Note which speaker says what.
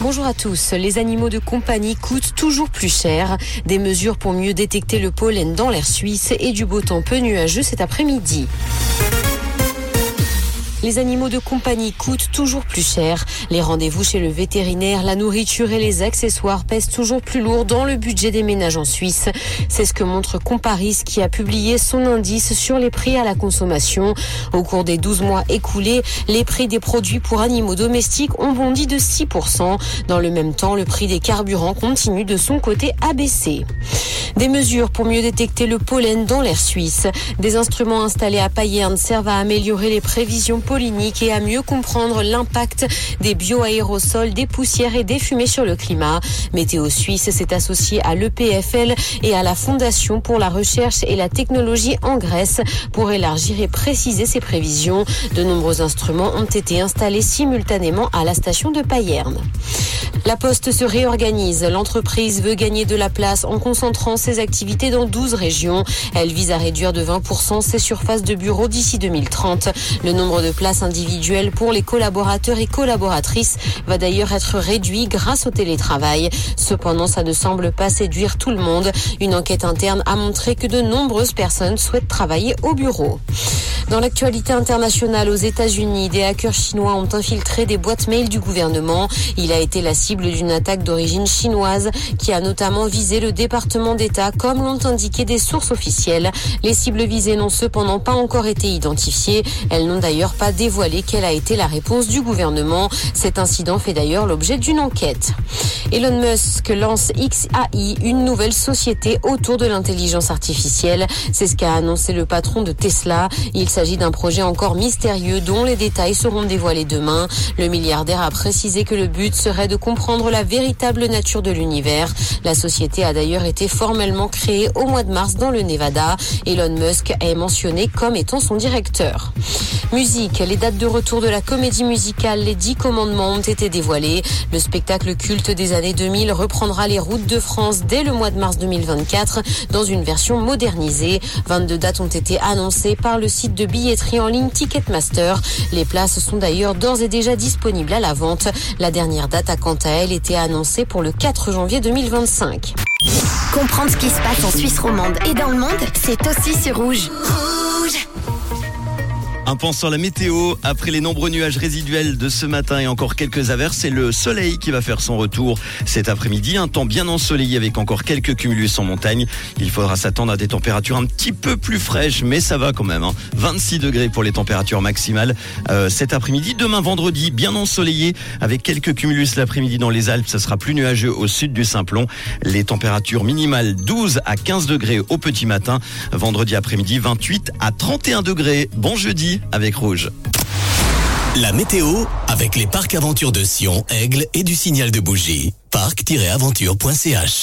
Speaker 1: Bonjour à tous. Les animaux de compagnie coûtent toujours plus cher. Des mesures pour mieux détecter le pollen dans l'air suisse et du beau temps peu nuageux cet après-midi. Les animaux de compagnie coûtent toujours plus cher. Les rendez-vous chez le vétérinaire, la nourriture et les accessoires pèsent toujours plus lourd dans le budget des ménages en Suisse. C'est ce que montre Comparis qui a publié son indice sur les prix à la consommation. Au cours des 12 mois écoulés, les prix des produits pour animaux domestiques ont bondi de 6%. Dans le même temps, le prix des carburants continue de son côté à baisser. Des mesures pour mieux détecter le pollen dans l'air suisse. Des instruments installés à Payerne servent à améliorer les prévisions polliniques et à mieux comprendre l'impact des bioaérosols, des poussières et des fumées sur le climat. Météo Suisse s'est associé à l'EPFL et à la Fondation pour la recherche et la technologie en Grèce pour élargir et préciser ces prévisions. De nombreux instruments ont été installés simultanément à la station de Payerne. La Poste se réorganise. L'entreprise veut gagner de la place en concentrant ses activités dans 12 régions. Elle vise à réduire de 20% ses surfaces de bureaux d'ici 2030. Le nombre de places individuelles pour les collaborateurs et collaboratrices va d'ailleurs être réduit grâce au télétravail. Cependant, ça ne semble pas séduire tout le monde. Une enquête interne a montré que de nombreuses personnes souhaitent travailler au bureau. Dans l'actualité internationale aux États-Unis, des hackers chinois ont infiltré des boîtes mail du gouvernement. Il a été la cible d'une attaque d'origine chinoise qui a notamment visé le département d'État comme l'ont indiqué des sources officielles. Les cibles visées n'ont cependant pas encore été identifiées. Elles n'ont d'ailleurs pas dévoilé quelle a été la réponse du gouvernement. Cet incident fait d'ailleurs l'objet d'une enquête. Elon Musk lance XAI, une nouvelle société autour de l'intelligence artificielle. C'est ce qu'a annoncé le patron de Tesla. Il d'un projet encore mystérieux dont les détails seront dévoilés demain. Le milliardaire a précisé que le but serait de comprendre la véritable nature de l'univers. La société a d'ailleurs été formellement créée au mois de mars dans le Nevada. Elon Musk est mentionné comme étant son directeur. Musique, les dates de retour de la comédie musicale Les Dix Commandements ont été dévoilées. Le spectacle culte des années 2000 reprendra les routes de France dès le mois de mars 2024 dans une version modernisée. 22 dates ont été annoncées par le site de billetterie en ligne Ticketmaster. Les places sont d'ailleurs d'ores et déjà disponibles à la vente. La dernière date a quant à elle été annoncée pour le 4 janvier 2025.
Speaker 2: Comprendre ce qui se passe en Suisse romande et dans le monde, c'est aussi sur Rouge.
Speaker 3: Un point sur la météo. Après les nombreux nuages résiduels de ce matin et encore quelques averses, c'est le soleil qui va faire son retour cet après-midi. Un temps bien ensoleillé avec encore quelques cumulus en montagne. Il faudra s'attendre à des températures un petit peu plus fraîches, mais ça va quand même. 26 hein. degrés pour les températures maximales euh, cet après-midi. Demain vendredi, bien ensoleillé avec quelques cumulus l'après-midi dans les Alpes. Ça sera plus nuageux au sud du Simplon. Les températures minimales 12 à 15 degrés au petit matin. Vendredi après-midi, 28 à 31 degrés. Bon jeudi avec Rouge.
Speaker 4: La météo avec les parcs aventures de Sion, Aigle et du signal de bougie. Parc-aventure.ch